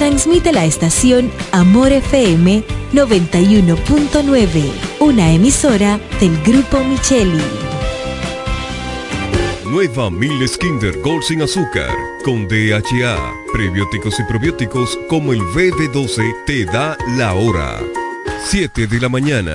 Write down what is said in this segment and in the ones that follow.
Transmite la estación Amor FM 91.9, una emisora del Grupo Micheli. Nueva Miles Kinder Gold sin azúcar, con DHA, prebióticos y probióticos como el BB12 te da la hora. 7 de la mañana.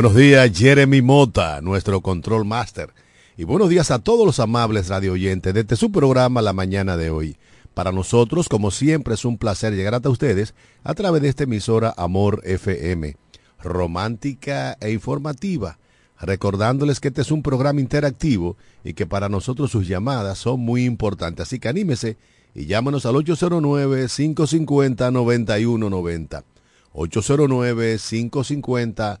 Buenos días, Jeremy Mota, nuestro control master. Y buenos días a todos los amables radio oyentes de este su programa La Mañana de hoy. Para nosotros, como siempre, es un placer llegar hasta ustedes a través de esta emisora Amor FM, romántica e informativa, recordándoles que este es un programa interactivo y que para nosotros sus llamadas son muy importantes. Así que anímese y llámanos al 809-550-9190. 809-550-9190.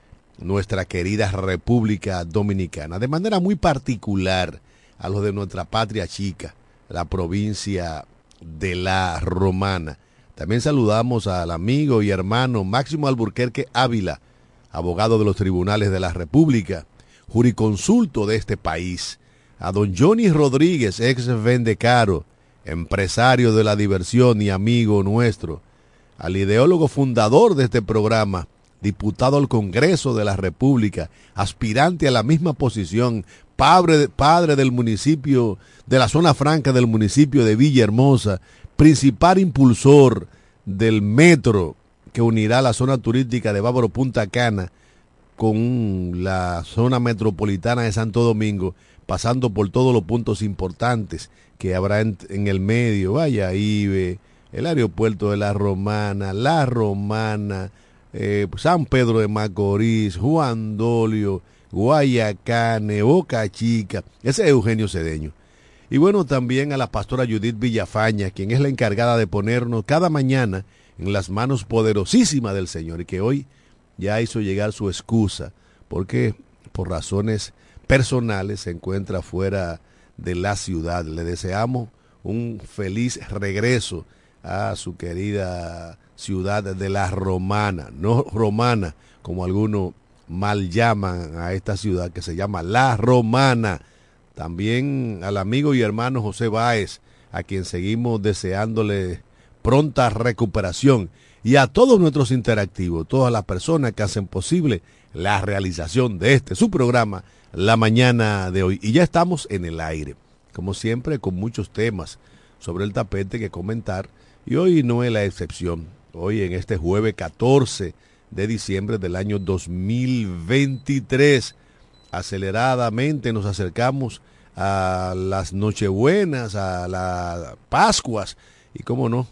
nuestra querida República Dominicana, de manera muy particular a los de nuestra patria chica, la provincia de la Romana. También saludamos al amigo y hermano Máximo Alburquerque Ávila, abogado de los tribunales de la República, juriconsulto de este país, a don Johnny Rodríguez, ex Vendecaro, empresario de la diversión y amigo nuestro, al ideólogo fundador de este programa, diputado al Congreso de la República, aspirante a la misma posición, padre, padre del municipio, de la zona franca del municipio de Villahermosa, principal impulsor del metro que unirá la zona turística de Bávaro Punta Cana con la zona metropolitana de Santo Domingo, pasando por todos los puntos importantes que habrá en, el medio, vaya, Ibe, el aeropuerto de la Romana, la Romana, eh, San Pedro de Macorís, Juan Dolio, Guayacane, Boca Chica, ese es Eugenio Cedeño. Y bueno, también a la pastora Judith Villafaña, quien es la encargada de ponernos cada mañana en las manos poderosísimas del Señor y que hoy ya hizo llegar su excusa porque por razones personales se encuentra fuera de la ciudad. Le deseamos un feliz regreso a su querida ciudad de la Romana, no Romana, como algunos mal llaman a esta ciudad que se llama La Romana. También al amigo y hermano José Báez, a quien seguimos deseándole pronta recuperación y a todos nuestros interactivos, todas las personas que hacen posible la realización de este su programa la mañana de hoy. Y ya estamos en el aire, como siempre, con muchos temas sobre el tapete que comentar. Y hoy no es la excepción. Hoy en este jueves 14 de diciembre del año 2023, aceleradamente nos acercamos a las Nochebuenas, a las Pascuas y, cómo no,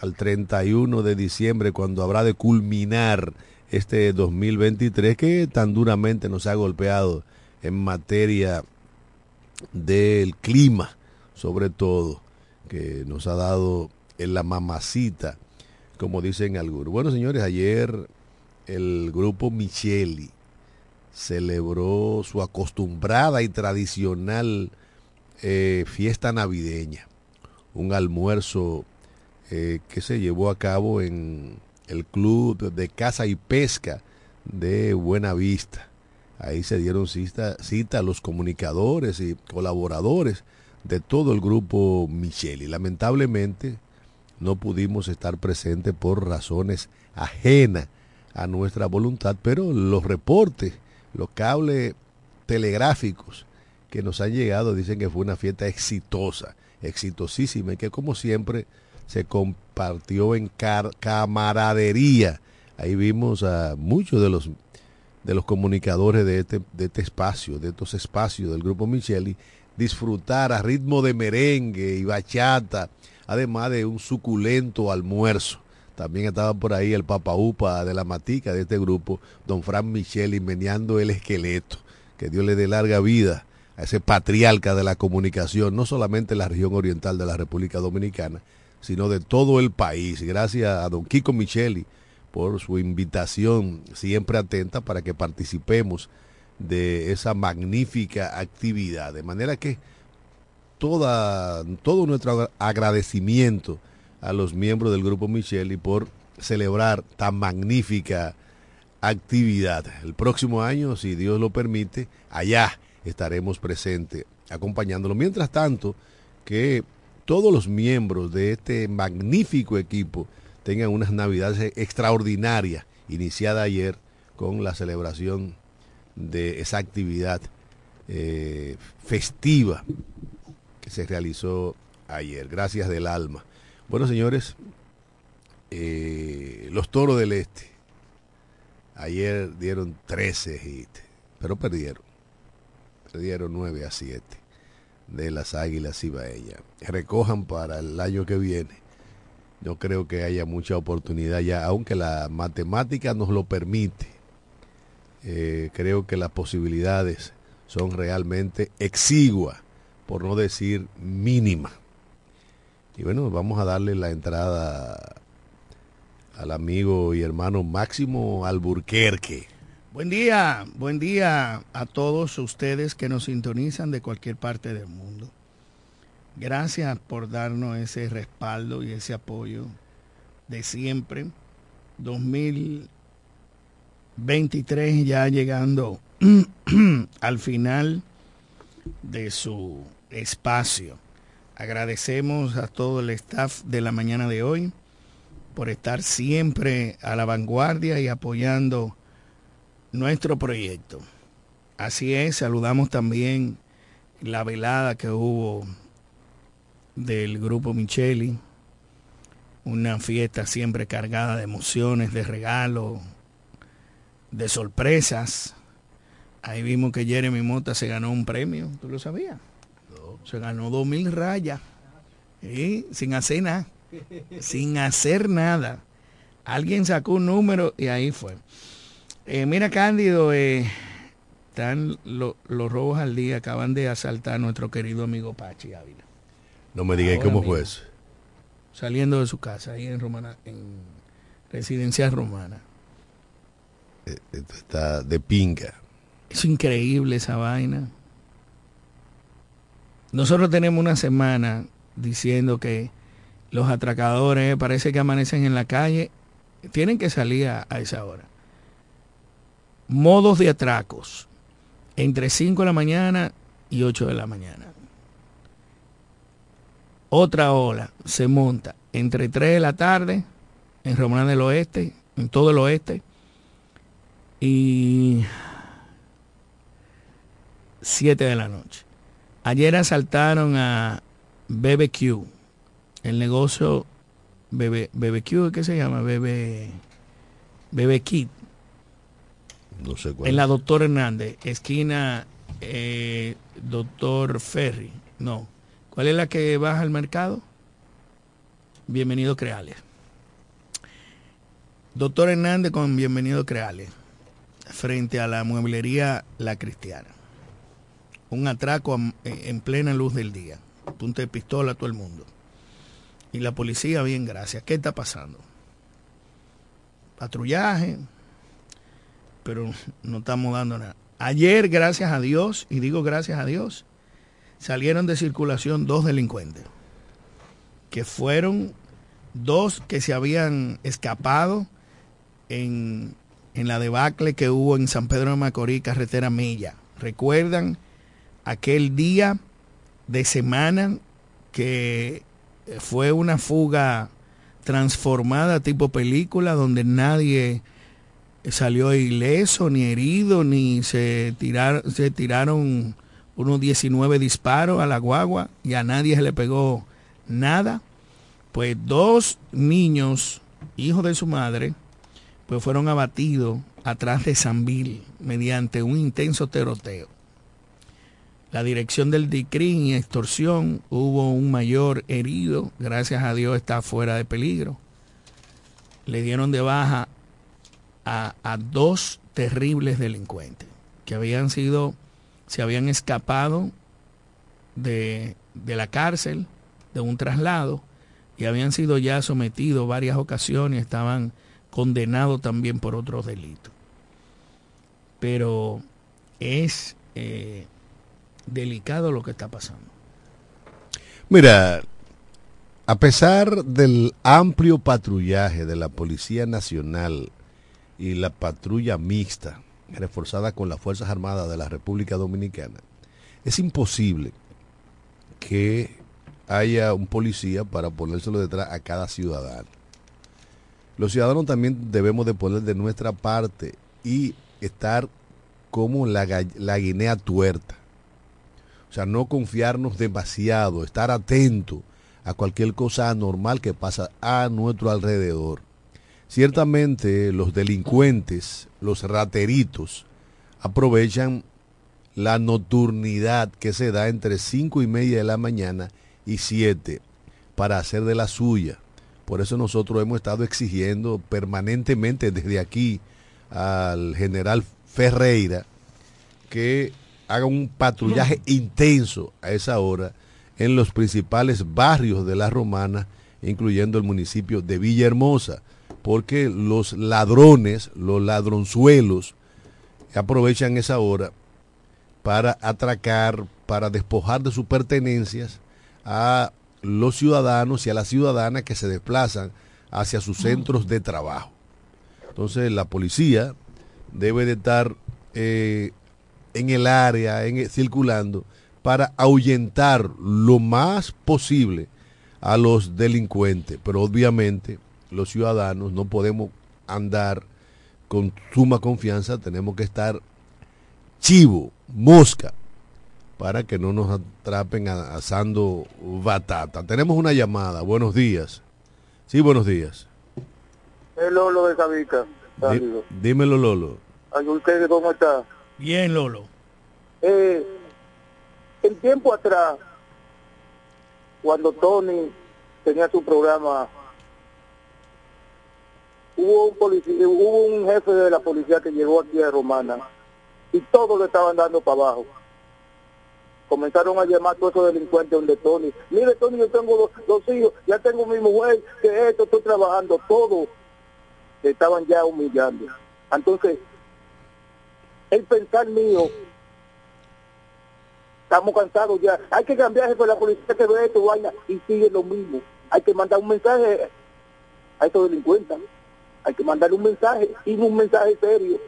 al 31 de diciembre, cuando habrá de culminar este 2023 que tan duramente nos ha golpeado en materia del clima, sobre todo, que nos ha dado en la mamacita, como dicen algunos. Bueno, señores, ayer el grupo Micheli celebró su acostumbrada y tradicional eh, fiesta navideña, un almuerzo eh, que se llevó a cabo en el Club de Caza y Pesca de Buena Vista. Ahí se dieron cita, cita a los comunicadores y colaboradores de todo el grupo Micheli. Lamentablemente no pudimos estar presentes por razones ajenas a nuestra voluntad, pero los reportes, los cables telegráficos que nos han llegado dicen que fue una fiesta exitosa, exitosísima y que como siempre se compartió en camaradería. Ahí vimos a muchos de los de los comunicadores de este, de este espacio, de estos espacios del grupo Micheli, disfrutar a ritmo de merengue y bachata, además de un suculento almuerzo. También estaba por ahí el Papa Upa de la Matica de este grupo, don Fran Micheli, meneando el esqueleto. Que Dios le dé larga vida a ese patriarca de la comunicación, no solamente en la región oriental de la República Dominicana, sino de todo el país. Gracias a don Kiko Micheli por su invitación siempre atenta para que participemos de esa magnífica actividad. De manera que todo nuestro agradecimiento a los miembros del Grupo Micheli por celebrar tan magnífica actividad. El próximo año, si Dios lo permite, allá estaremos presentes acompañándolo. Mientras tanto, que todos los miembros de este magnífico equipo tengan unas navidades extraordinarias, iniciada ayer con la celebración de esa actividad eh, festiva que se realizó ayer. Gracias del alma. Bueno, señores, eh, los toros del este ayer dieron 13 hits, pero perdieron. Perdieron 9 a 7 de las águilas ibaeñas. Recojan para el año que viene. Yo creo que haya mucha oportunidad ya, aunque la matemática nos lo permite. Eh, creo que las posibilidades son realmente exiguas, por no decir mínimas. Y bueno, vamos a darle la entrada al amigo y hermano Máximo Alburquerque. Buen día, buen día a todos ustedes que nos sintonizan de cualquier parte del mundo. Gracias por darnos ese respaldo y ese apoyo de siempre. 2023 ya llegando al final de su espacio. Agradecemos a todo el staff de la mañana de hoy por estar siempre a la vanguardia y apoyando nuestro proyecto. Así es, saludamos también la velada que hubo del grupo Micheli, una fiesta siempre cargada de emociones, de regalos, de sorpresas. Ahí vimos que Jeremy Mota se ganó un premio, ¿tú lo sabías? Se ganó dos mil rayas. Sin hacer nada. sin hacer nada. Alguien sacó un número y ahí fue. Eh, mira, Cándido, eh, están los robos al día, acaban de asaltar a nuestro querido amigo Pachi Ávila. No me digas cómo fue eso. Saliendo de su casa, ahí en Romana, en Residencia Romana. Eh, esto está de pinga. Es increíble esa vaina. Nosotros tenemos una semana diciendo que los atracadores parece que amanecen en la calle, tienen que salir a, a esa hora. Modos de atracos, entre 5 de la mañana y 8 de la mañana. Otra ola se monta entre 3 de la tarde en Román del Oeste, en todo el oeste, y 7 de la noche. Ayer asaltaron a BBQ, el negocio BBQ, ¿qué se llama? BB, BB Kit. No sé cuál. En la Doctor Hernández, esquina eh, Doctor Ferry. No. ¿Cuál es la que baja al mercado? Bienvenido Creales. Doctor Hernández con Bienvenido Creales. Frente a la mueblería La Cristiana. Un atraco en plena luz del día. Punto de pistola a todo el mundo. Y la policía, bien, gracias. ¿Qué está pasando? Patrullaje, pero no estamos dando nada. Ayer, gracias a Dios, y digo gracias a Dios, salieron de circulación dos delincuentes, que fueron dos que se habían escapado en, en la debacle que hubo en San Pedro de Macorís, carretera Milla. ¿Recuerdan aquel día de semana que fue una fuga transformada tipo película donde nadie salió ileso, ni herido, ni se, tirar, se tiraron unos 19 disparos a la guagua y a nadie se le pegó nada. Pues dos niños, hijos de su madre, pues fueron abatidos atrás de Sanville mediante un intenso teroteo. La dirección del DICRIN y extorsión hubo un mayor herido, gracias a Dios está fuera de peligro. Le dieron de baja a, a dos terribles delincuentes que habían sido, se habían escapado de, de la cárcel, de un traslado, y habían sido ya sometidos varias ocasiones, estaban condenados también por otros delitos. Pero es eh, delicado lo que está pasando. Mira, a pesar del amplio patrullaje de la Policía Nacional y la patrulla mixta, reforzada con las Fuerzas Armadas de la República Dominicana, es imposible que haya un policía para ponérselo detrás a cada ciudadano. Los ciudadanos también debemos de poner de nuestra parte y estar como la, la guinea tuerta o sea, no confiarnos demasiado, estar atento a cualquier cosa anormal que pasa a nuestro alrededor. Ciertamente los delincuentes, los rateritos, aprovechan la nocturnidad que se da entre cinco y media de la mañana y siete para hacer de la suya. Por eso nosotros hemos estado exigiendo permanentemente desde aquí al general Ferreira que haga un patrullaje intenso a esa hora en los principales barrios de la Romana, incluyendo el municipio de Villahermosa, porque los ladrones, los ladronzuelos, aprovechan esa hora para atracar, para despojar de sus pertenencias a los ciudadanos y a las ciudadanas que se desplazan hacia sus centros de trabajo. Entonces la policía debe de estar eh, en el área, en, circulando, para ahuyentar lo más posible a los delincuentes. Pero obviamente los ciudadanos no podemos andar con suma confianza, tenemos que estar chivo, mosca, para que no nos atrapen asando batata. Tenemos una llamada, buenos días. Sí, buenos días. El Lolo de Sabica. dímelo, Lolo. ¿Usted cómo está? Bien, Lolo. Eh, el tiempo atrás, cuando Tony tenía su programa, hubo un, policía, hubo un jefe de la policía que llegó aquí a Romana y todos le estaban dando para abajo. Comenzaron a llamar a todos esos delincuentes donde Tony. Mire, Tony, yo tengo dos, dos hijos, ya tengo mi mujer, que esto, estoy trabajando, todo. estaban ya humillando. Entonces, el pensar mío. Estamos cansados ya. Hay que cambiar por la policía que ve esto, vaina, y sigue lo mismo. Hay que mandar un mensaje a estos delincuentes. Hay que mandar un mensaje, y un mensaje serio.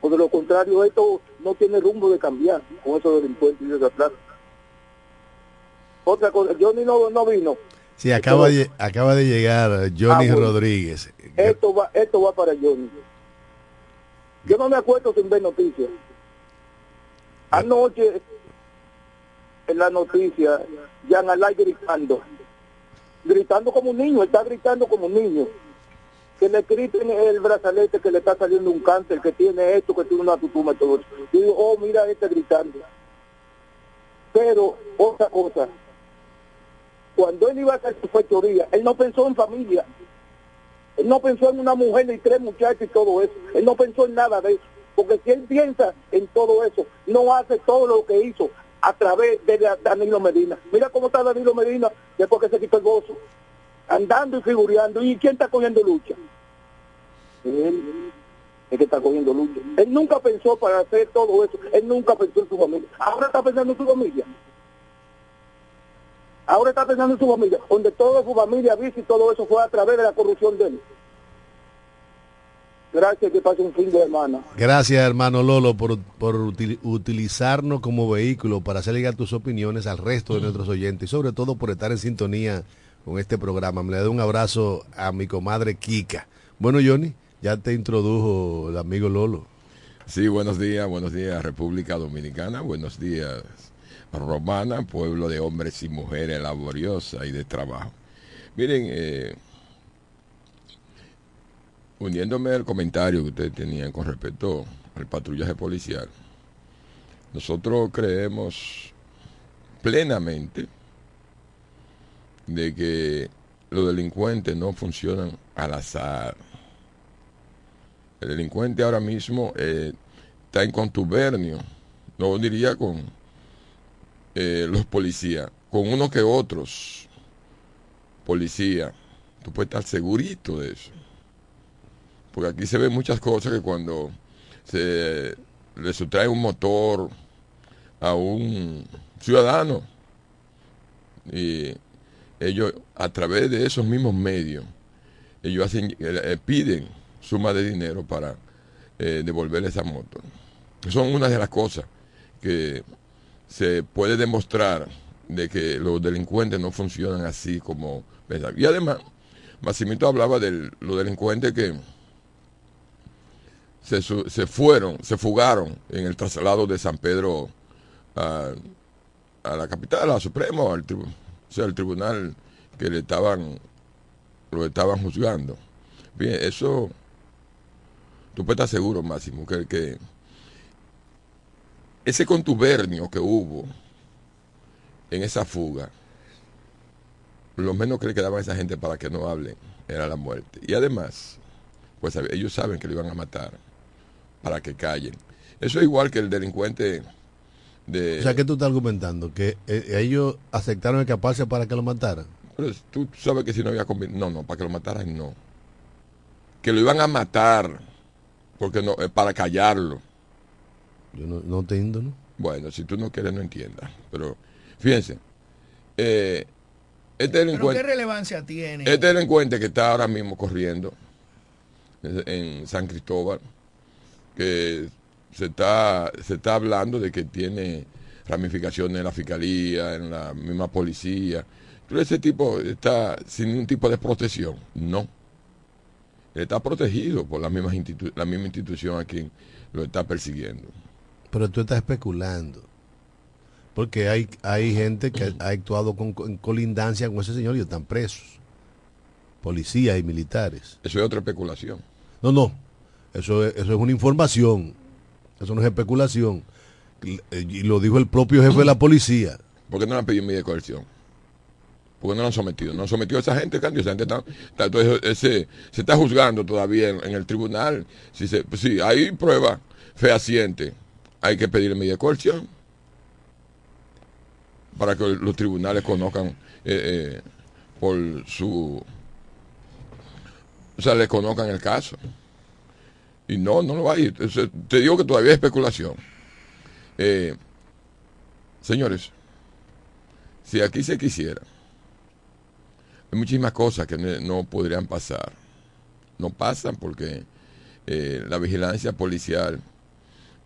O de lo contrario, esto no tiene rumbo de cambiar con esos delincuentes y de atrás. Otra cosa, Johnny no, no vino. Sí, acaba de, acaba de llegar Johnny Ah, bueno. Rodríguez. Esto va, esto va para Johnny. Yo no me acuerdo sin ver noticias. Anoche, en la noticia, Jan Alay gritando. Gritando como un niño, está gritando como un niño. Que le griten el brazalete que le está saliendo un cáncer, que tiene esto, que tiene una tutuma y todo eso. Yo digo, oh, mira este gritando. Pero, otra cosa, cuando él iba a hacer su fechoría, él no pensó en familia. Él no pensó en una mujer y tres muchachos y todo eso. Él no pensó en nada de eso. Porque si él piensa en todo eso, no hace todo lo que hizo a través de Da- Danilo Medina. Mira cómo está Danilo Medina después que se quitó el gozo. Andando y figureando. ¿Y quién está cogiendo lucha? Él es que está cogiendo lucha. Él nunca pensó para hacer todo eso. Él nunca pensó en su familia. Ahora está pensando en su familia. Ahora está pensando en su familia, donde toda su familia viste y todo eso fue a través de la corrupción de él. Gracias, que pase un fin de semana. Gracias, hermano Lolo, por, por util- utilizarnos como vehículo para hacer llegar tus opiniones al resto de nuestros oyentes y sobre todo por estar en sintonía con este programa. Me le doy un abrazo a mi comadre Kika. Bueno, Johnny, ya te introdujo el amigo Lolo. Sí, buenos días, buenos días República Dominicana, buenos días Romana, pueblo de hombres y mujeres laboriosa y de trabajo. Miren, eh, uniéndome al comentario que ustedes tenían con respecto al patrullaje policial, nosotros creemos plenamente de que los delincuentes no funcionan al azar. El delincuente ahora mismo eh, está en contubernio, no diría con eh, los policías, con uno que otros policías. Tú puedes estar segurito de eso. Porque aquí se ven muchas cosas que cuando se le sustrae un motor a un ciudadano y ellos a través de esos mismos medios ellos hacen eh, eh, piden suma de dinero para eh, devolver esa moto. Son una de las cosas que se puede demostrar de que los delincuentes no funcionan así como. Y además, Massimito hablaba de los delincuentes que se, se fueron, se fugaron en el traslado de San Pedro a, a la capital, a la Suprema, al, o sea, al tribunal que le estaban, lo estaban juzgando. Bien, eso, tú puedes estar seguro, Máximo, que, que ese contubernio que hubo en esa fuga, lo menos que le quedaba a esa gente para que no hablen era la muerte. Y además, pues ellos saben que lo iban a matar para que callen. Eso es igual que el delincuente de... O sea, ¿qué tú estás argumentando? ¿Que eh, ellos aceptaron escaparse para que lo mataran? Pero tú sabes que si no había No, no, para que lo mataran, no. Que lo iban a matar porque no, eh, para callarlo. Yo no, no entiendo, ¿no? Bueno, si tú no quieres, no entiendas. Pero fíjense, eh, este ¿Pero delincuente... qué relevancia tiene? Este delincuente que está ahora mismo corriendo en en San Cristóbal, que se está, se está hablando de que tiene ramificaciones en la fiscalía, en la misma policía. Pero ese tipo está sin ningún tipo de protección. No. Él está protegido por la misma, institu- la misma institución a quien lo está persiguiendo. Pero tú estás especulando. Porque hay, hay gente que ha actuado con, en colindancia con ese señor y están presos. Policías y militares. Eso es otra especulación. No, no. Eso es, eso es una información. Eso no es especulación. Y, y lo dijo el propio jefe de la policía. ¿Por qué no le han pedido medida de coerción? Porque no lo han sometido. No han sometido a esa gente, Candio. Esa gente está, está- entonces, ese- se está juzgando todavía en, en el tribunal. Si, se, pues sí, hay prueba fehaciente. Hay que pedirle medida de coerción. Para que los tribunales conozcan eh, eh, por su... O sea, le conozcan el caso. Y no, no lo va a ir. Te digo que todavía es especulación. Eh, señores, si aquí se quisiera, hay muchísimas cosas que no podrían pasar. No pasan porque eh, la vigilancia policial,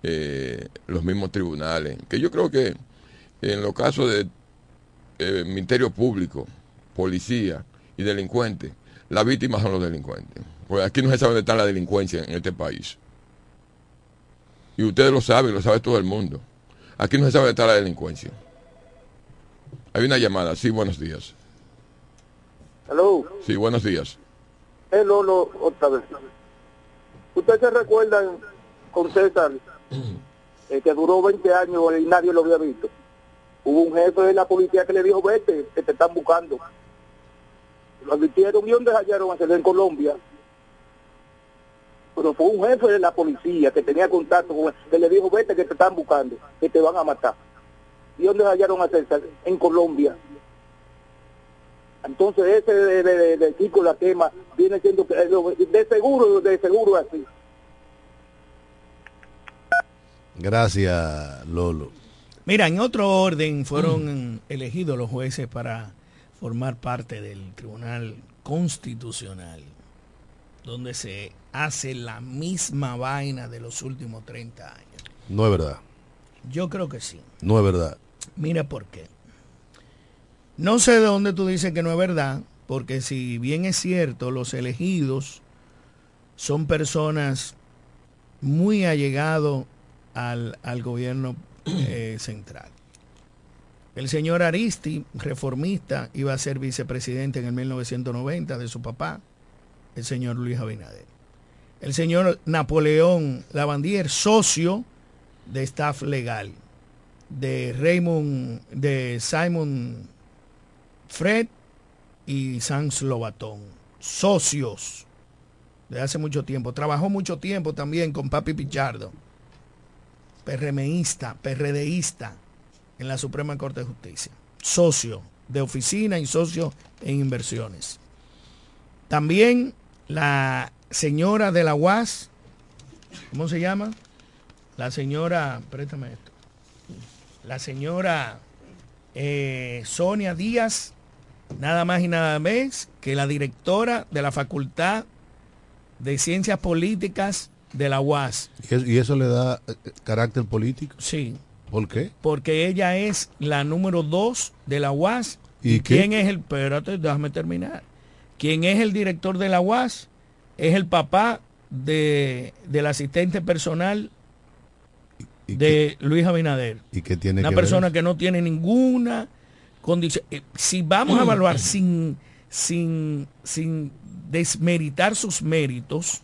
eh, los mismos tribunales, que yo creo que en los casos de eh, Ministerio Público, policía y delincuentes, las víctimas son los delincuentes. Porque aquí no se sabe dónde está la delincuencia en este país. Y ustedes lo saben, lo sabe todo el mundo. Aquí no se sabe dónde está la delincuencia. Hay una llamada. Sí, buenos días. Hello. Sí, buenos días. El Lolo, otra vez. ¿Ustedes se recuerdan con César, eh, que duró 20 años y nadie lo había visto? Hubo un jefe de la policía que le dijo, vete, que te están buscando. Lo advirtieron y donde hallaron a en Colombia. Pero fue un jefe de la policía que tenía contacto con él, que le dijo, vete, que te están buscando, que te van a matar. ¿Y dónde hallaron a César? En Colombia. Entonces ese de, de, Chico la quema viene siendo de seguro, de seguro así. Gracias, Lolo. Mira, en otro orden fueron elegidos los jueces para formar parte del Tribunal Constitucional, donde se hace la misma vaina de los últimos 30 años. No es verdad. Yo creo que sí. No es verdad. Mira por qué. No sé de dónde tú dices que no es verdad, porque si bien es cierto, los elegidos son personas muy allegados al, al gobierno eh, central. El señor Aristi, reformista, iba a ser vicepresidente en el 1990 de su papá, el señor Luis Abinader. El señor Napoleón Lavandier, socio de staff legal de Raymond, de Simon Fred y Sans Lobatón, socios de hace mucho tiempo. Trabajó mucho tiempo también con Papi Pichardo, PRMista, PRDista en la Suprema Corte de Justicia. Socio de oficina y socio en inversiones. También la señora de la UAS, ¿cómo se llama? La señora, préstame esto. La señora eh, Sonia Díaz, nada más y nada menos que la directora de la Facultad de Ciencias Políticas de la UAS. ¿Y eso, y eso le da eh, carácter político? Sí, ¿Por qué? porque ella es la número dos de la UAS. ¿Y qué? quién es el, espérate, déjame terminar. ¿Quién es el director de la UAS? Es el papá de, del asistente personal ¿Y de Luis Abinader. y qué tiene Una que persona ver? que no tiene ninguna condición. Eh, Si vamos a evaluar sin, sin, sin desmeritar sus méritos,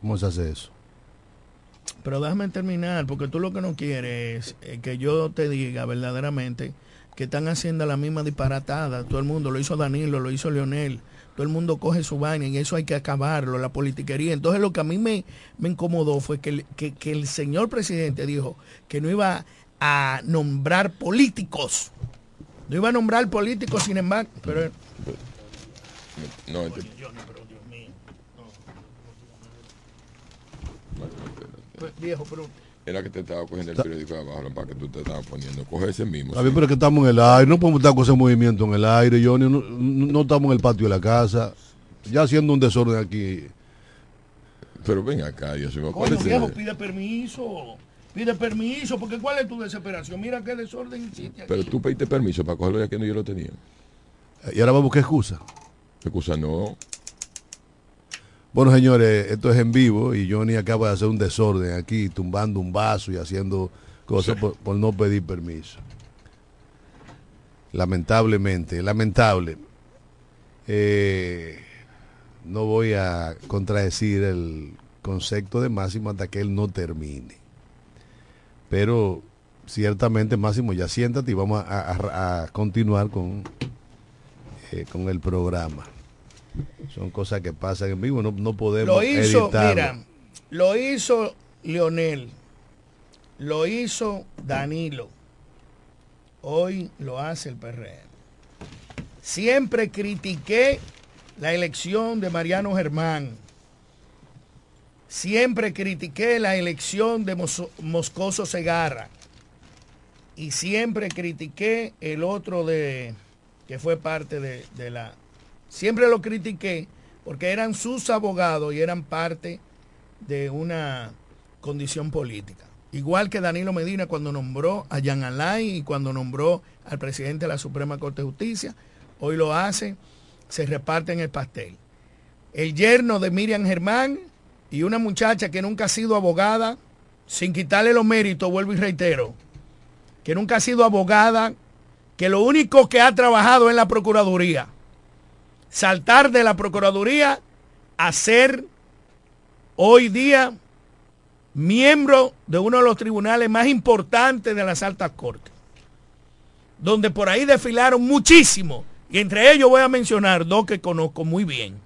¿Cómo se hace eso? pero déjame terminar, porque tú lo que no quieres es eh, que yo te diga verdaderamente que están haciendo la misma disparatada. Todo el mundo lo hizo Danilo, lo hizo Leonel. Todo el mundo coge su vaina y eso hay que acabarlo, la politiquería. Entonces lo que a mí me, me incomodó fue que el, que, que el señor presidente dijo que no iba a nombrar políticos. No iba a nombrar políticos, sin embargo, pero No, este- pues, viejo, pero era que te estaba cogiendo el periódico de abajo para que tú te estabas poniendo. Coge ese mismo. A ver, pero es que estamos en el aire, no podemos estar con ese movimiento en el aire, Johnny, no, no- no estamos en el patio de la casa, ya haciendo un desorden aquí. Pero ven acá, Dios mío. ¿cuál Coño, viejo, pide permiso. Pide permiso, porque ¿cuál es tu desesperación? Mira qué desorden existe aquí. Pero tú pediste permiso para cogerlo ya que no yo lo tenía. Y ahora vamos a buscar excusa. Excusa no. Bueno, señores, esto es en vivo y Johnny acaba de hacer un desorden aquí, tumbando un vaso y haciendo cosas Sí. por, por no pedir permiso. Lamentablemente, lamentable. Eh, no voy a contradecir el concepto de Máximo hasta que él no termine. Pero ciertamente, Máximo, ya siéntate y vamos a, a- a continuar con, eh, con el programa. Son cosas que pasan en vivo, no, no podemos Lo hizo, editarlo. mira, lo hizo Leonel, lo hizo Danilo, hoy lo hace el PRM. Siempre critiqué la elección de Mariano Germán. siempre critiqué la elección de Moscoso Segarra y siempre critiqué el otro de que fue parte de, de la... Siempre lo critiqué porque eran sus abogados y eran parte de una condición política. Igual que Danilo Medina cuando nombró a Jan Alain y cuando nombró al presidente de la Suprema Corte de Justicia, hoy lo hace, se reparten el pastel. El yerno de Miriam Germán y una muchacha que nunca ha sido abogada, sin quitarle los méritos, vuelvo y reitero, que nunca ha sido abogada, que lo único que ha trabajado en la Procuraduría, saltar de la Procuraduría a ser hoy día miembro de uno de los tribunales más importantes de las altas cortes, donde por ahí desfilaron muchísimo, y entre ellos voy a mencionar dos que conozco muy bien.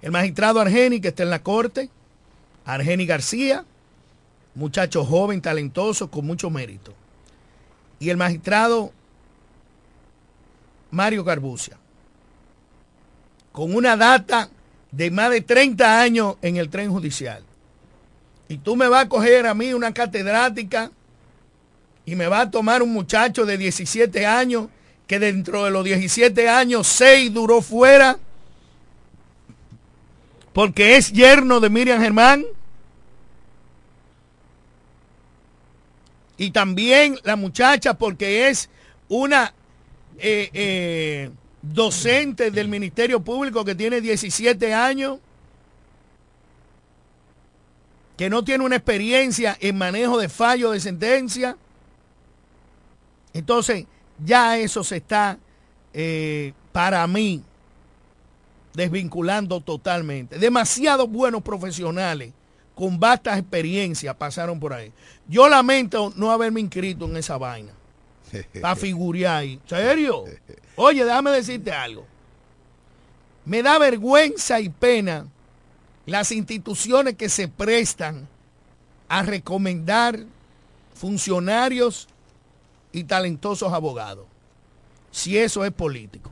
El magistrado Argeni, que está en la corte, Argeni García, muchacho joven, talentoso, con mucho mérito. Y el magistrado Mario Garbucia, con una data de más de 30 años en el tren judicial. Y tú me vas a coger a mí una catedrática y me va a tomar un muchacho de 17 años que dentro de los 17 años 6 duró fuera porque es yerno de Miriam Germán. Y también la muchacha porque es una eh, eh, docente del Ministerio Público que tiene 17 años que no tiene una experiencia en manejo de fallo de sentencia. Entonces, ya eso se está, eh, para mí, desvinculando totalmente. Demasiados buenos profesionales con vastas experiencias pasaron por ahí. Yo lamento no haberme inscrito en esa vaina. Para figurar ahí. ¿Serio? Oye, déjame decirte algo. Me da vergüenza y pena las instituciones que se prestan a recomendar funcionarios y talentosos abogados, si eso es político.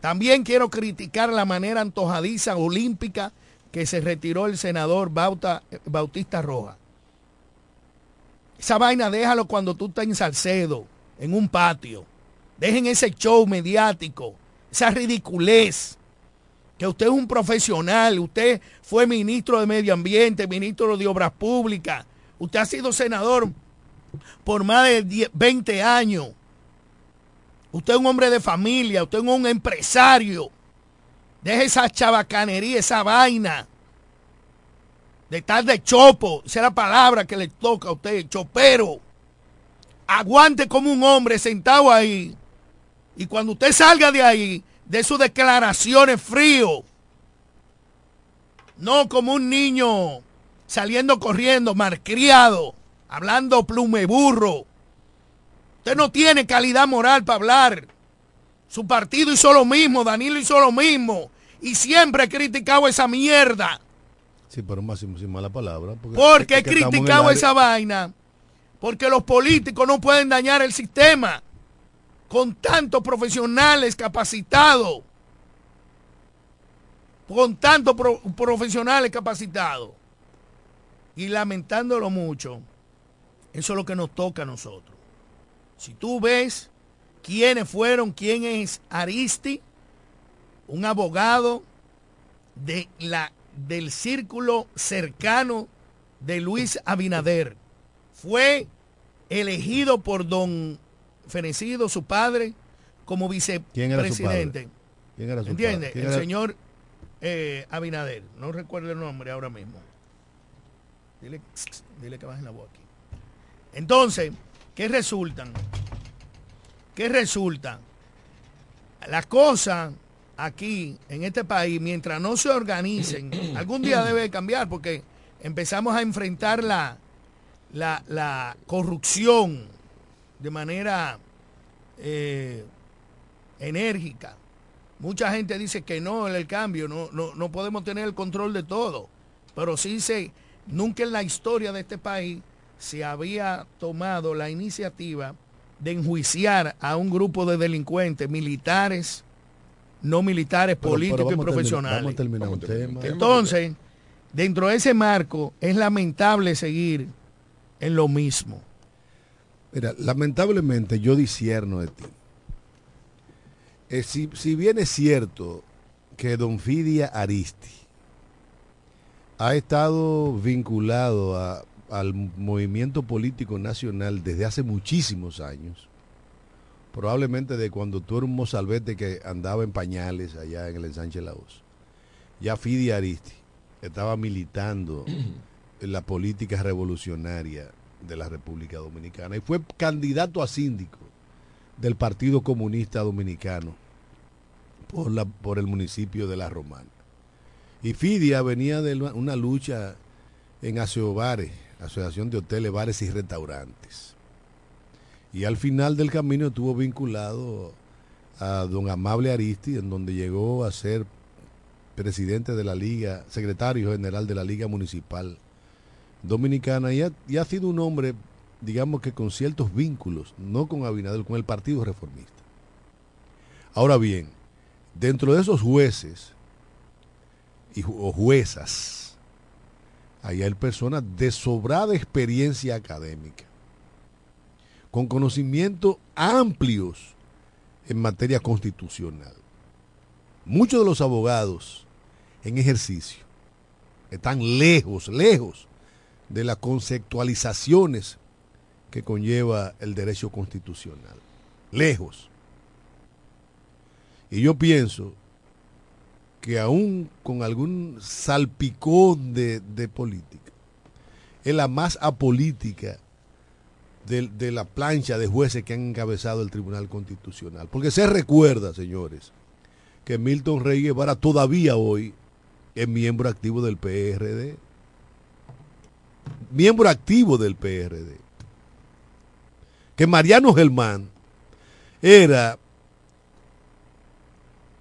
También quiero criticar la manera antojadiza olímpica que se retiró el senador Bautista Roja. Esa vaina déjalo cuando tú estás en Salcedo, en un patio. Dejen ese show mediático, esa ridiculez que usted es un profesional, usted fue ministro de Medio Ambiente, ministro de Obras Públicas, usted ha sido senador por más de 20 años. Usted es un hombre de familia, usted es un empresario. Deje esa chabacanería, esa vaina. De estar de chopo, esa es la palabra que le toca a usted, chopero. Aguante como un hombre sentado ahí. Y cuando usted salga de ahí, de sus declaraciones frío. No como un niño saliendo corriendo, marcriado, hablando plume burro. Usted no tiene calidad moral para hablar. Su partido hizo lo mismo, Danilo hizo lo mismo. Y siempre he criticado esa mierda. Sí, pero más sin mala palabra. Porque, he criticado esa vaina. Porque los políticos no pueden dañar el sistema con tantos profesionales capacitados, con tantos profesionales capacitados, y lamentándolo mucho, eso es lo que nos toca a nosotros. Si tú ves quiénes fueron, quién es Aristi, un abogado de la, del círculo cercano de Luis Abinader, fue elegido por don fenecido, su padre, como vicepresidente. ¿Quién era su ¿Entiende? El señor eh, Abinader. No recuerdo el nombre ahora mismo. Dile, dile que bajen la voz aquí. Entonces, ¿qué resultan? ¿Qué resulta? La cosa aquí, en este país, mientras no se organicen, algún día debe cambiar porque empezamos a enfrentar la, la, la corrupción, de manera eh, enérgica. Mucha gente dice que no el cambio, no, no, podemos tener el control de todo, pero sí se, nunca en la historia de este país se había tomado la iniciativa de enjuiciar a un grupo de delincuentes militares, no militares, políticos y profesionales. Entonces, dentro de ese marco es lamentable seguir en lo mismo. Mira, lamentablemente yo disierno de ti. Eh, si, si bien es cierto que don Fidia Aristi ha estado vinculado a- al movimiento político nacional desde hace muchísimos años, probablemente de cuando tú eras un mozalbete que andaba en pañales allá en el ensanche Laos. Ya Fidia Aristi estaba militando en la política revolucionaria de la República Dominicana y fue candidato a síndico del Partido Comunista Dominicano por, la, por el municipio de La Romana. Y Fidia venía de la- una lucha en Aseobares, Asociación de Hoteles, Bares y Restaurantes. Y al final del camino estuvo vinculado a don Amable Aristi, en donde llegó a ser presidente de la Liga, secretario general de la Liga Municipal Dominicana, y ha, sido un hombre, digamos que con ciertos vínculos, no con Abinader, con el Partido Reformista. Ahora bien, dentro de esos jueces y, o juezas, ahí hay personas de sobrada experiencia académica, con conocimientos amplios en materia constitucional. Muchos de los abogados en ejercicio están lejos, lejos de las conceptualizaciones que conlleva el derecho constitucional. Lejos. Y yo pienso que aún con algún salpicón de, de política, es la más apolítica de, de la plancha de jueces que han encabezado el Tribunal Constitucional. Porque se recuerda, señores, que Milton Rey Guevara todavía hoy es miembro activo del PRD. Miembro activo del PRD. Que Mariano Germán era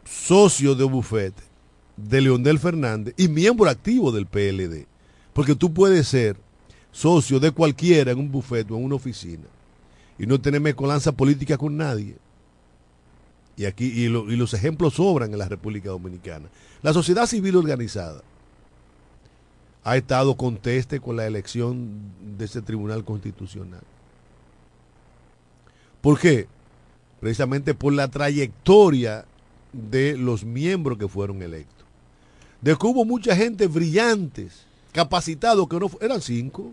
socio de bufete de Leonel Fernández y miembro activo del PLD. Porque tú puedes ser socio de cualquiera en un bufete o en una oficina y no tener mezcolanza política con nadie. Y aquí y, lo- y los ejemplos sobran en la República Dominicana. La sociedad civil organizada ha estado conteste con la elección de ese Tribunal Constitucional. ¿Por qué? Precisamente por la trayectoria de los miembros que fueron electos. De que hubo mucha gente brillantes, capacitados, que no eran cinco.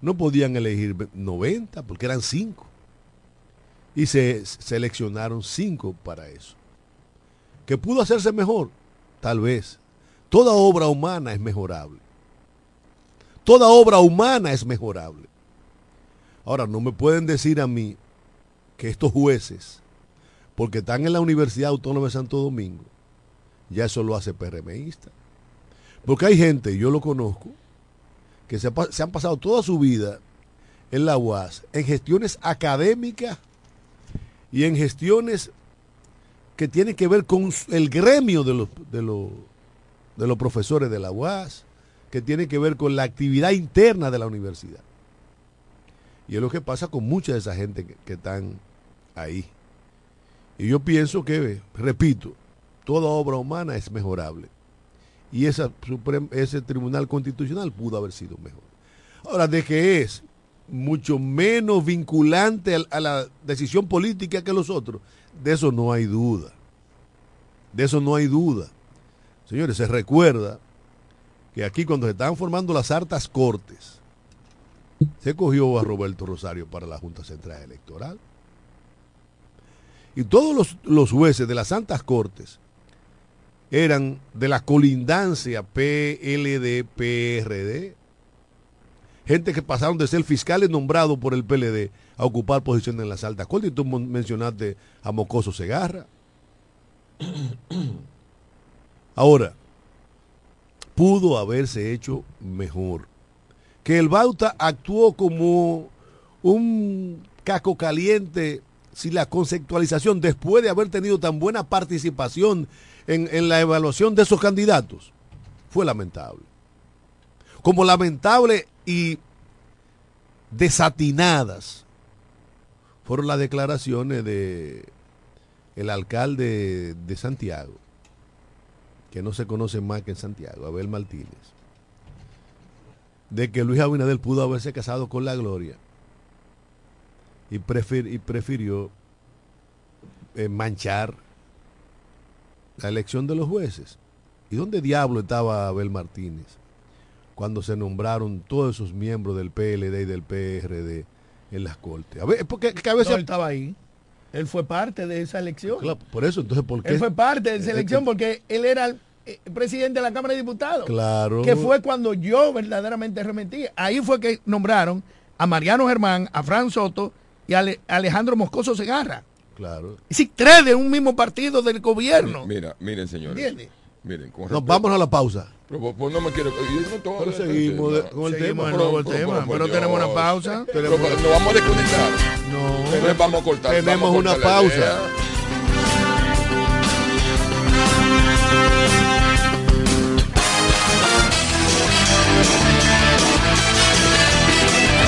No podían elegir ve- 90 porque eran cinco. Y se seleccionaron cinco para eso. ¿Que pudo hacerse mejor? Tal vez. Toda obra humana es mejorable. Toda obra humana es mejorable. Ahora, no me pueden decir a mí que estos jueces, porque están en la Universidad Autónoma de Santo Domingo, ya eso lo hace PRMista. Porque hay gente, yo lo conozco, que se, han pasado toda su vida en la UAS, en gestiones académicas y en gestiones que tienen que ver con el gremio de los, de los, de los profesores de la UAS, que tiene que ver con la actividad interna de la universidad. Y es lo que pasa con mucha de esa gente que, que están ahí. Y yo pienso que, repito, toda obra humana es mejorable. Y ese tribunal constitucional pudo haber sido mejor. Ahora, de que es mucho menos vinculante a la decisión política que los otros, de eso no hay duda. De eso no hay duda. Señores, se recuerda que aquí cuando se estaban formando las hartas cortes, se cogió a Roberto Rosario para la Junta Central Electoral. Y todos los, los jueces de las Santas Cortes eran de la colindancia PLD, PRD. Gente que pasaron de ser fiscales nombrados por el PLD a ocupar posiciones en las altas cortes. Y tú mencionaste a Mocoso Segarra. Ahora, pudo haberse hecho mejor. Que el Bauta actuó como un caco caliente sin la conceptualización después de haber tenido tan buena participación en, en la evaluación de esos candidatos. Fue lamentable. Como lamentable y desatinadas fueron las declaraciones de el alcalde de Santiago, que no se conoce más que en Santiago, Abel Martínez, de que Luis Abinader pudo haberse casado con la Gloria y, prefir- y prefirió eh, manchar la elección de los jueces. ¿Y dónde diablo estaba Abel Martínez cuando se nombraron todos esos miembros del PLD y del PRD en las cortes? A ver, porque que a veces... No, él estaba ahí. Él fue parte de esa elección. Claro, por eso, entonces, ¿por qué? Él fue parte de esa elección porque él era el eh, presidente de la Cámara de Diputados. Claro. Que fue cuando yo verdaderamente remetí. Ahí fue que nombraron a Mariano Germán, a Fran Soto y Ale- Alejandro Moscoso Segarra. Claro. Es decir, tres de un mismo partido del gobierno. Mira, miren, señores. ¿Entiendes? Miren, con Nos vamos a la pausa. Pero, pues, pues, no me quiero. yo no tengo- Pero seguimos de- con el Seguimos tema. de nuevo el tema, por pero tenemos una pausa. Pero, nos vamos a desconectar. No. Entonces vamos a cortar. Tenemos vamos a una cortar pausa. idea.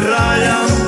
para el ferraya, huelen cofre.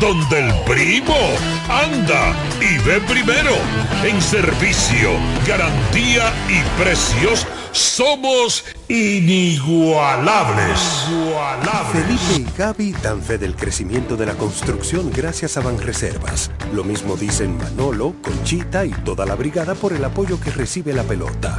Donde el primo anda y ve primero. En servicio, garantía y precios somos inigualables. Felipe y Gaby dan fe del crecimiento de la construcción gracias a Banreservas. Lo mismo dicen Manolo, Conchita y toda la brigada por el apoyo que recibe la pelota.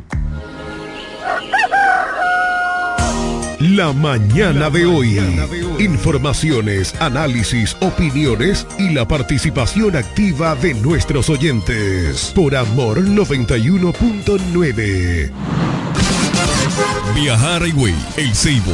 La mañana de hoy. Informaciones, análisis, opiniones y la participación activa de nuestros oyentes. Por Amor 91.9. Viajar Highway, El Ceibo,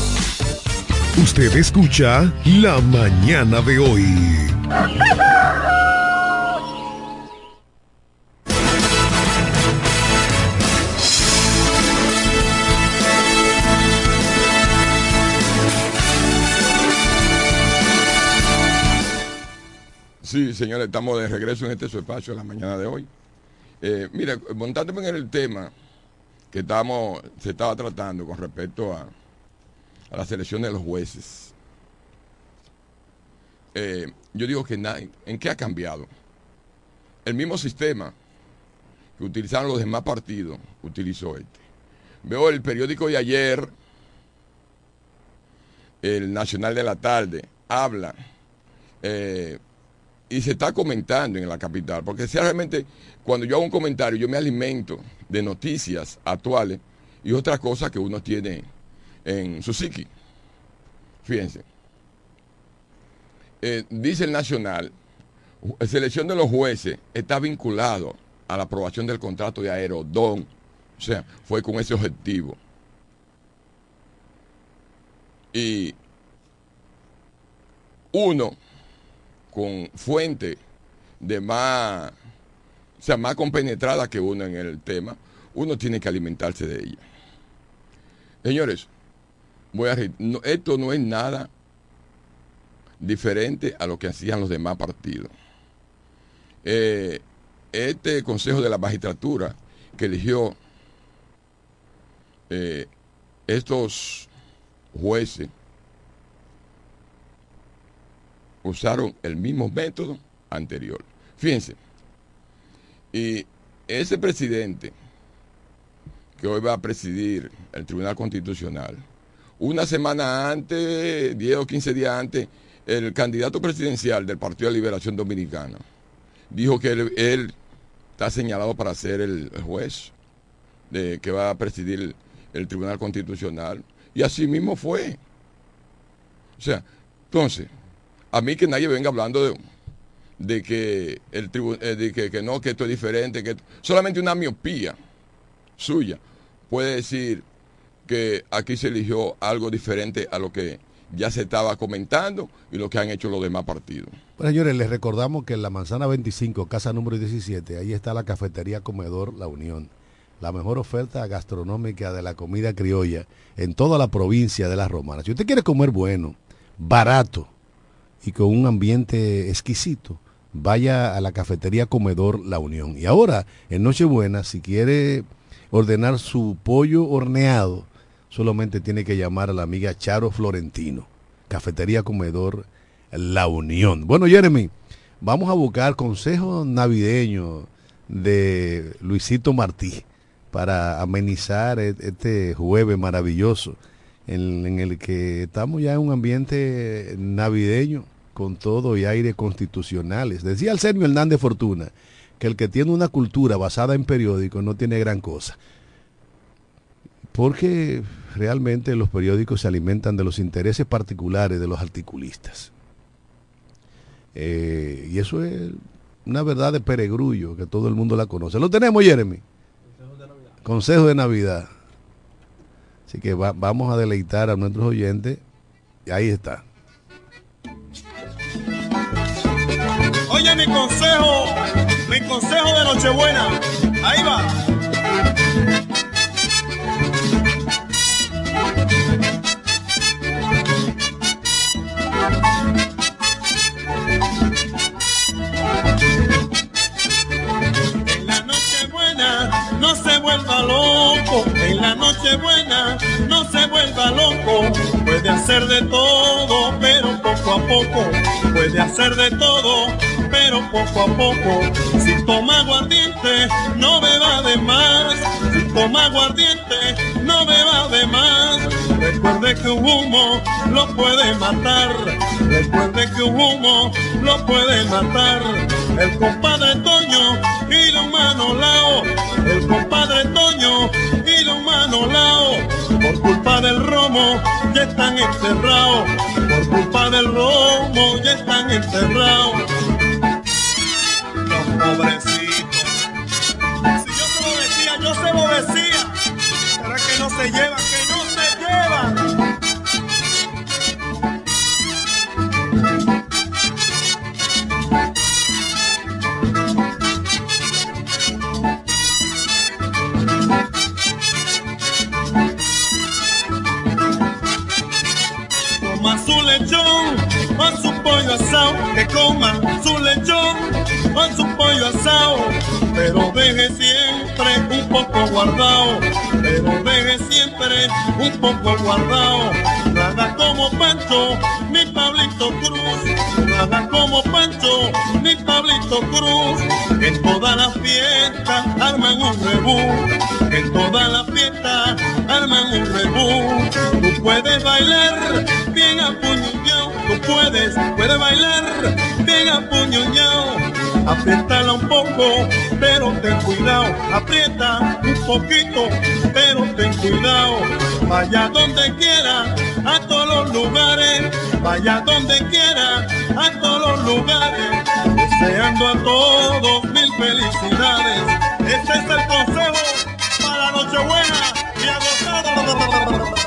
Usted escucha La Mañana de hoy. Sí, señores, estamos de regreso en este su espacio la mañana de hoy. Eh, mira, montándome en el tema que estamos, se estaba tratando con respecto a, a la selección de los jueces. Eh, yo digo que ¿en qué ha cambiado? El mismo sistema que utilizaron los demás partidos utilizó este. Veo el periódico de ayer, el Nacional de la Tarde, habla eh, y se está comentando en la capital, porque si realmente cuando yo hago un comentario yo me alimento de noticias actuales y otras cosas que uno tiene en su psiqui. Fíjense. Eh, dice el Nacional, ju- selección de los jueces está vinculado a la aprobación del contrato de Aerodón. O sea, fue con ese objetivo. Y uno con fuente de más, o sea, más compenetrada que uno en el tema, uno tiene que alimentarse de ella. Señores, esto no es nada diferente a lo que hacían los demás partidos. Eh, este Consejo de la Magistratura que eligió eh, estos jueces usaron el mismo método anterior. Fíjense, y ese presidente que hoy va a presidir el Tribunal Constitucional, una semana antes, 10 o 15 días antes, el candidato presidencial del Partido de Liberación Dominicana dijo que él, está señalado para ser el juez de, que va a presidir el, Tribunal Constitucional. Y así mismo fue. O sea, entonces, a mí que nadie venga hablando de, que el tribu- eh, de que, que no, que esto es diferente, que solamente una miopía suya puede decir que aquí se eligió algo diferente a lo que ya se estaba comentando y lo que han hecho los demás partidos. Bueno, señores, les recordamos que en la manzana 25, casa número 17, ahí está la cafetería Comedor La Unión. La mejor oferta gastronómica de la comida criolla en toda la provincia de Las Romanas. Si usted quiere comer bueno, barato y con un ambiente exquisito, vaya a la cafetería Comedor La Unión. Y ahora, en Nochebuena, si quiere ordenar su pollo horneado, solamente tiene que llamar a la amiga Charo Florentino. Cafetería Comedor La Unión. Bueno, Jeremy, vamos a buscar consejo navideño de Luisito Martí para amenizar e- este jueves maravilloso en, el que estamos ya en un ambiente navideño con todo y aire constitucionales. Decía Arsenio Hernández Fortuna que el que tiene una cultura basada en periódicos no tiene gran cosa. Porque realmente los periódicos se alimentan de los intereses particulares de los articulistas. Eh, y eso es una verdad de peregrullo que todo el mundo la conoce. Lo tenemos, Jeremy. Consejo de Navidad. Así que va- vamos a deleitar a nuestros oyentes. Y ahí está. Oye mi consejo, mi consejo de Nochebuena. Ahí va. Vuelva loco, en la Nochebuena no se vuelva loco. Puede hacer de todo, pero poco a poco. Puede hacer de todo, pero poco a poco. Si toma aguardiente, no beba de más. Si toma aguardiente, no beba de más. Recuerde que un humo lo puede matar. Recuerde que un humo lo puede matar. El compadre Toño y los Manolao. El compadre Toño y los Manolao. Por culpa del romo ya están encerrados. Por culpa del romo ya están encerrados. Pero ten cuidado. Aprieta un poquito, pero ten cuidado. Vaya donde quiera, a todos los lugares. Vaya donde quiera, a todos los lugares. Deseando a todos mil felicidades. Este es el consejo para Nochebuena y a gozar.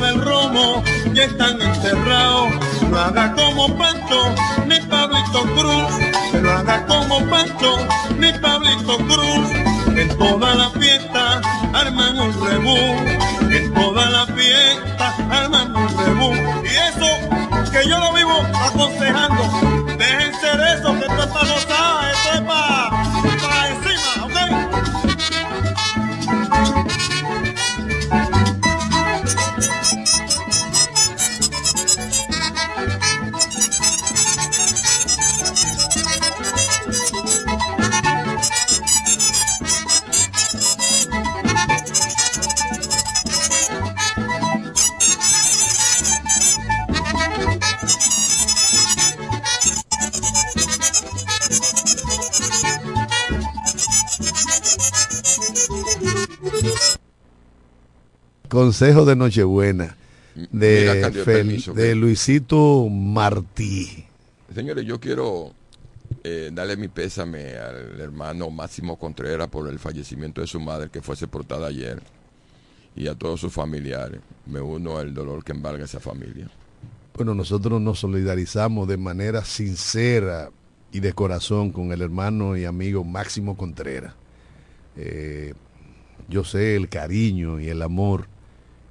Del romo ya están enterrados. No haga como Pancho ni Pablito Cruz, no haga como Pancho ni Pablito Cruz. En toda la fiesta arman un rebú, en toda la fiesta arman un rebú. Y eso que yo lo vivo aconsejando. Déjense de eso, que esto es Consejo de Nochebuena de, permiso, de Luisito Martí. Señores, yo quiero eh, darle mi pésame al hermano Máximo Contreras por el fallecimiento de su madre que fue sepultada ayer y a todos sus familiares. Me uno al dolor que embarga esa familia. Bueno, nosotros nos solidarizamos de manera sincera y de corazón con el hermano y amigo Máximo Contreras. Eh, yo sé el cariño y el amor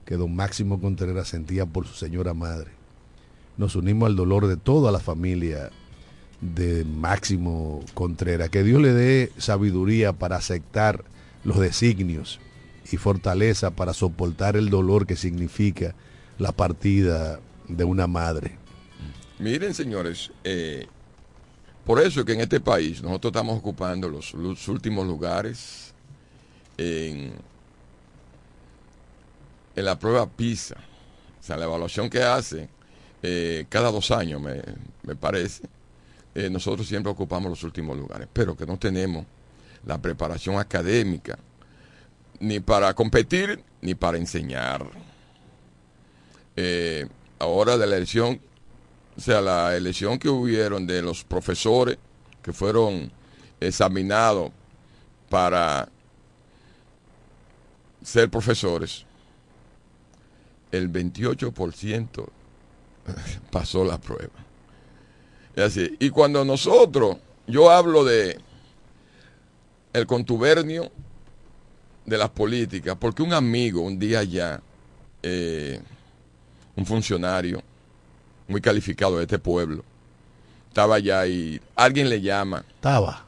que don Máximo Contreras sentía por su señora madre. Nos unimos al dolor de toda la familia de Máximo Contreras. Que Dios le dé sabiduría para aceptar los designios y fortaleza para soportar el dolor que significa la partida de una madre. Miren, señores, eh, por eso es que en este país nosotros estamos ocupando los últimos lugares en, en la prueba PISA. O sea, la evaluación que hace eh, cada dos años, me, me parece, eh, nosotros siempre ocupamos los últimos lugares, pero que no tenemos la preparación académica ni para competir ni para enseñar. Eh, ahora de la elección, o sea, la elección que hubieron de los profesores que fueron examinados para ser profesores, el 28% pasó la prueba. Es así. Y cuando nosotros, yo hablo de el contubernio de las políticas, porque un amigo un día ya, eh, un funcionario muy calificado de este pueblo, estaba allá y alguien le llama, Estaba.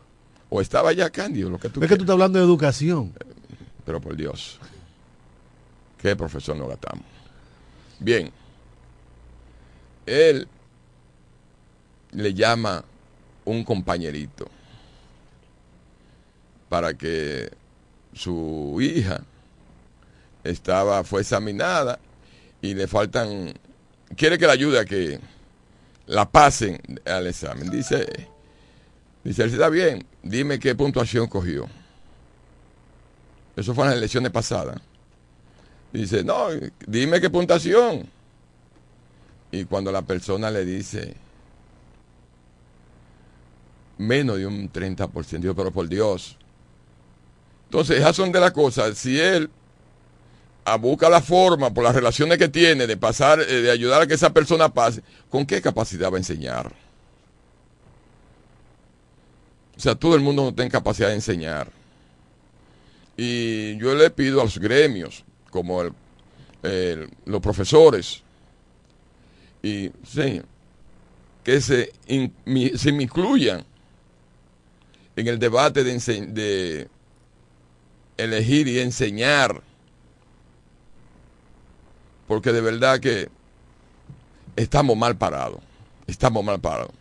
o estaba allá Cándido, lo que tú Es que tú estás hablando de educación. Pero por Dios, qué profesor nos gastamos. Bien, él le llama un compañerito para que su hija estaba fue examinada y le faltan quiere que la ayude a que la pasen al examen. Dice dice está bien dime qué puntuación cogió eso fue en las elecciones pasadas dice no dime qué puntuación y cuando la persona le dice menos de un 30%, digo, pero por Dios. Entonces, esas son de las cosas. Si él ah, busca la forma, por las relaciones que tiene, de pasar, eh, de ayudar a que esa persona pase, ¿con qué capacidad va a enseñar? O sea, todo el mundo no tiene capacidad de enseñar. Y yo le pido a los gremios, como los profesores, y sí, que se, se me incluyan en el debate de, de elegir y enseñar. Porque de verdad que estamos mal parados. Estamos mal parados.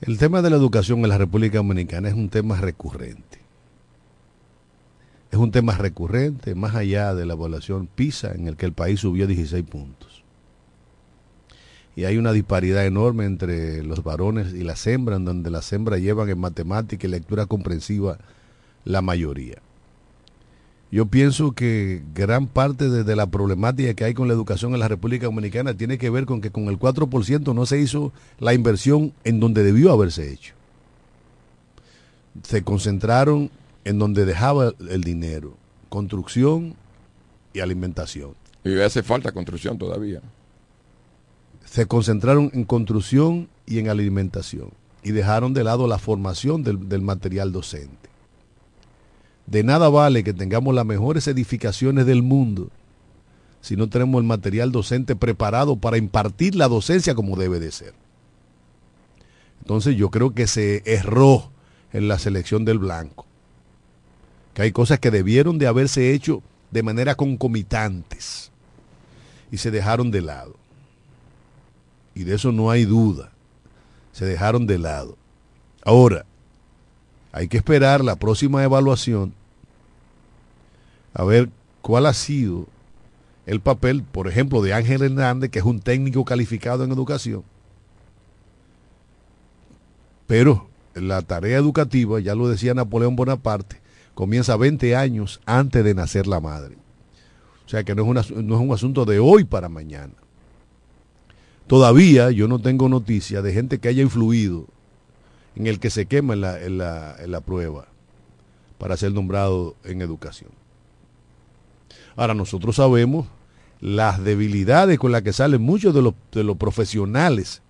El tema de la educación en la República Dominicana es un tema recurrente. Es un tema recurrente más allá de la evaluación PISA en el que el país subió 16 puntos. Y hay una disparidad enorme entre los varones y las hembras, en donde las hembras llevan en matemática y lectura comprensiva la mayoría. Yo pienso que gran parte de, de la problemática que hay con la educación en la República Dominicana tiene que ver con que con el 4% no se hizo la inversión en donde debió haberse hecho. Se concentraron en donde dejaba el dinero, construcción y alimentación. Y hace falta construcción todavía. Se concentraron en construcción y en alimentación y dejaron de lado la formación del, del material docente. De nada vale que tengamos las mejores edificaciones del mundo si no tenemos el material docente preparado para impartir la docencia como debe de ser. Entonces yo creo que se erró en la selección del blanco. Que hay cosas que debieron de haberse hecho de manera concomitantes y se dejaron de lado. Y de eso no hay duda. Se dejaron de lado. Ahora, hay que esperar la próxima evaluación a ver cuál ha sido el papel, por ejemplo, de Ángel Hernández, que es un técnico calificado en educación. Pero la tarea educativa, ya lo decía Napoleón Bonaparte, comienza 20 años antes de nacer la madre. O sea que no es, no es un asunto de hoy para mañana. Todavía yo no tengo noticia de gente que haya influido en el que se quema en la, la, la prueba para ser nombrado en educación. Ahora nosotros sabemos las debilidades con las que salen muchos de los, de los profesionales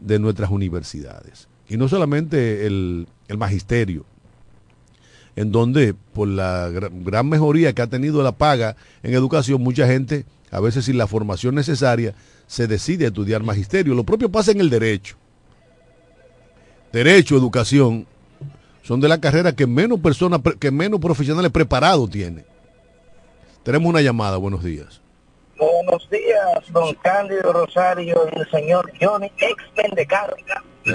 de nuestras universidades. Y no solamente el, el magisterio, en donde por la gra- gran mejoría que ha tenido la paga en educación, mucha gente, a veces sin la formación necesaria, se decide a estudiar magisterio. Lo propio pasa en el derecho. Derecho, educación, son de la carrera que menos personas, que menos profesionales preparados tiene. Tenemos una llamada, buenos días. Buenos días, don Cándido Rosario y el señor Johnny, ex.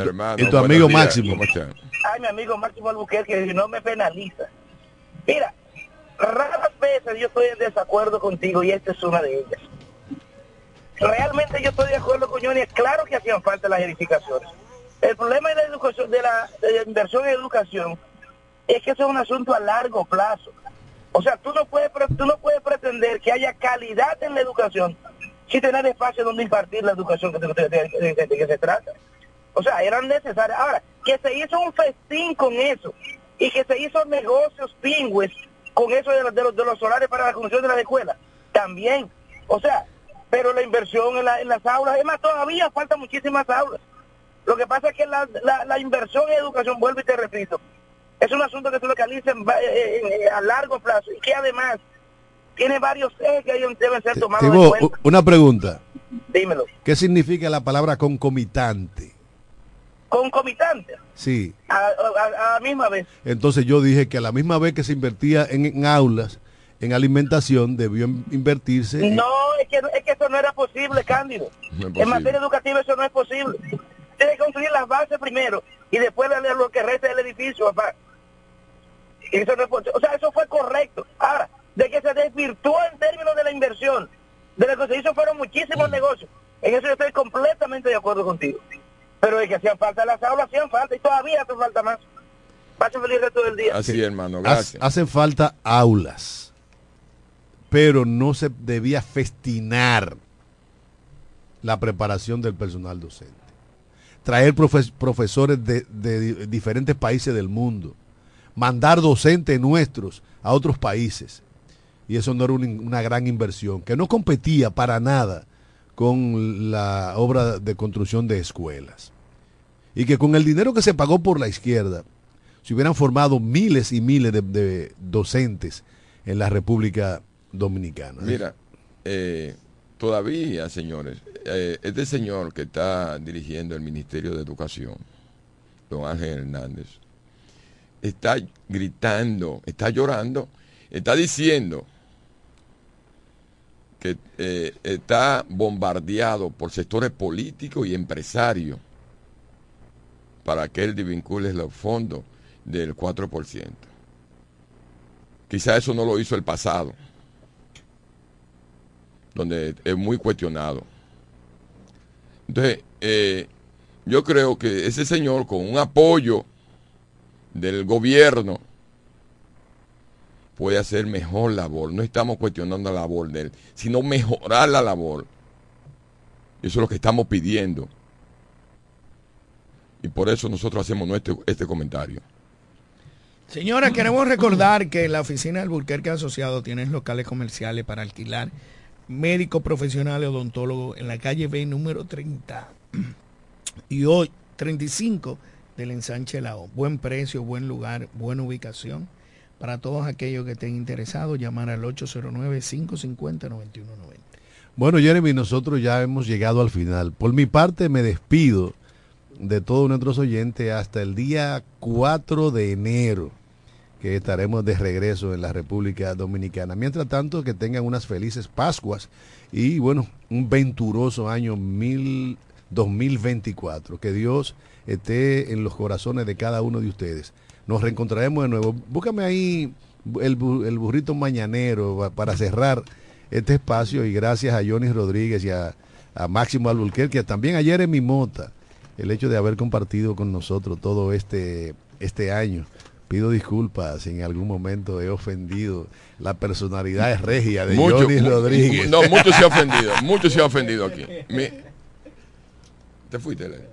Hermano, y tu amigo días. Máximo. Ay, mi amigo Máximo Albuquerque, que no me penaliza. Mira, raras veces yo estoy en desacuerdo contigo y esta es una de ellas. Realmente yo estoy de acuerdo con Johnny, es claro que hacían falta las edificaciones. El problema de la educación, de la, de la inversión en educación, es que eso es un asunto a largo plazo. O sea, tú no puedes tú no puedes pretender que haya calidad en la educación si tener espacio donde impartir la educación que, de- de- de- de- de que se trata. O sea, eran necesarias. Ahora, que se hizo un festín con eso y que se hizo negocios pingües con eso de, los- de los, de los solares para la construcción de las escuelas, también. O sea, pero la inversión en, la- en las aulas, es más, todavía faltan muchísimas aulas. Lo que pasa es que la, la- la inversión en educación, vuelvo y te repito, Es un asunto que se localiza en va- eh, eh, a largo plazo y que además tiene varios ejes que deben ser tomados en cuenta. una pregunta. Dímelo. ¿Qué significa la palabra concomitante? Concomitante, Sí. a, a- a la misma vez. Entonces yo dije que a la misma vez que se invertía en, en aulas, en alimentación, debió in- invertirse. en- No, es que, es que eso no era posible, Cándido. No En materia educativa eso no es posible. Tiene que construir las bases primero y después darle lo que resta del edificio, papá. Eso no es posible. O sea, eso fue correcto. Ahora, de que se desvirtuó en términos de la inversión, de lo que se hizo fueron muchísimos negocios. En eso yo estoy completamente de acuerdo contigo. Pero de que hacían falta las aulas, hacían falta y todavía hace falta más. Pasen feliz resto del día. Así, hermano, Ha- gracias. Hacen falta aulas, pero no se debía festinar la preparación del personal docente. Traer profe- profesores de, de di- diferentes países del mundo, mandar docentes nuestros a otros países. Y eso no era una, una gran inversión, que no competía para nada con la obra de construcción de escuelas. Y que con el dinero que se pagó por la izquierda, se hubieran formado miles y miles de, docentes en la República Dominicana. Mira, eh, todavía, señores, eh, este señor que está dirigiendo el Ministerio de Educación, don Ángel Hernández, está gritando, está llorando, está diciendo que eh, está bombardeado por sectores políticos y empresarios para que él desvincule los fondos del 4%. Quizá eso no lo hizo el pasado donde es muy cuestionado. Entonces, eh, yo creo que ese señor con un apoyo del gobierno puede hacer mejor labor. No estamos cuestionando la labor de él, sino mejorar la labor. Eso es lo que estamos pidiendo. Y por eso nosotros hacemos nuestro, este comentario. Señora, queremos recordar que la oficina del Burquerque Asociado tiene locales comerciales para alquilar médico profesional y odontólogo en la calle B número 30 y hoy 35 del ensanche La O. Buen precio, buen lugar, buena ubicación. Para todos aquellos que estén interesados, llamar al 809-550-9190. Bueno, Jeremy, nosotros ya hemos llegado al final. Por mi parte, me despido de todos nuestros oyentes hasta el día 4 de enero, que estaremos de regreso en la República Dominicana. Mientras tanto, que tengan unas felices Pascuas y, bueno, un venturoso año mil, 2024. Que Dios esté en los corazones de cada uno de ustedes. Nos reencontraremos de nuevo. Búscame ahí el, el burrito mañanero pa- para cerrar este espacio y gracias a Johnny Rodríguez y a, a Máximo Alburquerque, también a Jeremy Mota, el hecho de haber compartido con nosotros todo este, este año. Pido disculpas si en algún momento he ofendido la personalidad regia de Mucho, Johnny Rodríguez. No, mucho se ha ofendido, mucho se ha ofendido aquí. Te fuiste, Leo?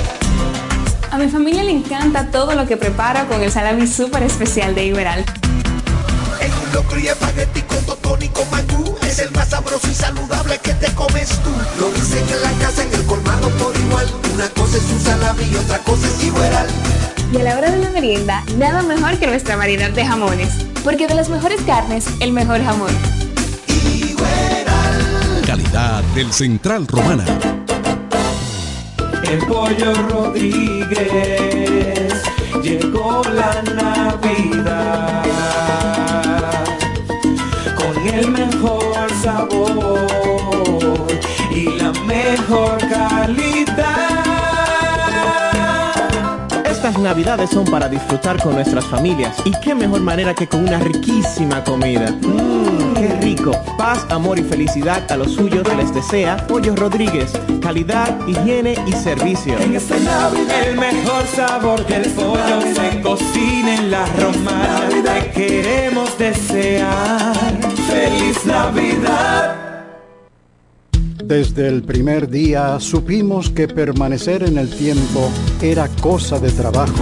A mi familia le encanta todo lo que preparo con el salami súper especial de Iberal. En un locro y espagueti con totón y con mangú. Es el más sabroso y saludable que te comes tú. Lo dicen en la casa, en el colmado por igual. Una cosa es un salami y otra cosa es igual. Y a la hora de la merienda, nada mejor que nuestra variedad de jamones. Porque de las mejores carnes, el mejor jamón. Calidad del Central Romana. El pollo Rodríguez llegó la Navidad con el mejor sabor y la mejor calidad. Estas navidades son para disfrutar con nuestras familias y qué mejor manera que con una riquísima comida. Qué rico. Paz, amor y felicidad a los suyos les desea Pollo Rodríguez. Calidad, higiene y servicio. En esta Navidad el mejor sabor del pollo se cocina en la romana. Te queremos desear feliz Navidad. Desde el primer día supimos que permanecer en el tiempo era cosa de trabajo.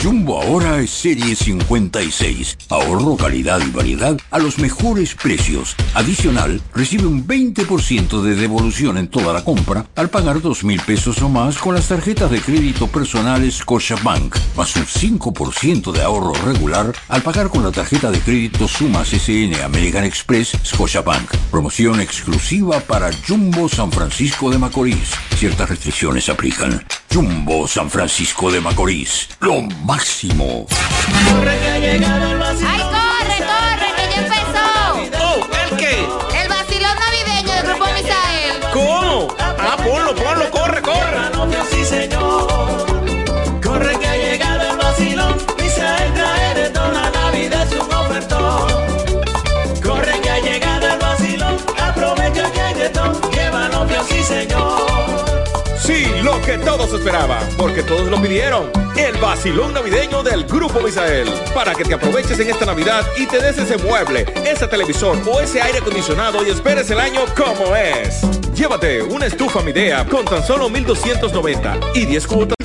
Jumbo ahora es serie 56. Ahorro, calidad y variedad a los mejores precios. Adicional, recibe un 20% de devolución en toda la compra al pagar 2 mil pesos o más con las tarjetas de crédito personales Scotiabank, más un 5% de ahorro regular al pagar con la tarjeta de crédito Sumas SN American Express Scotiabank. Promoción exclusiva para Jumbo San Francisco de Macorís. Ciertas restricciones aplican. Jumbo San Francisco de Macorís. Máximo. Corre que llegaron los ¡Ay, que todos esperaban, porque todos lo pidieron. El vacilón navideño del Grupo Misael. Para que te aproveches en esta Navidad y te des ese mueble, ese televisor o ese aire acondicionado y esperes el año como es. Llévate una estufa Midea con tan solo 1290 y 10 cuotas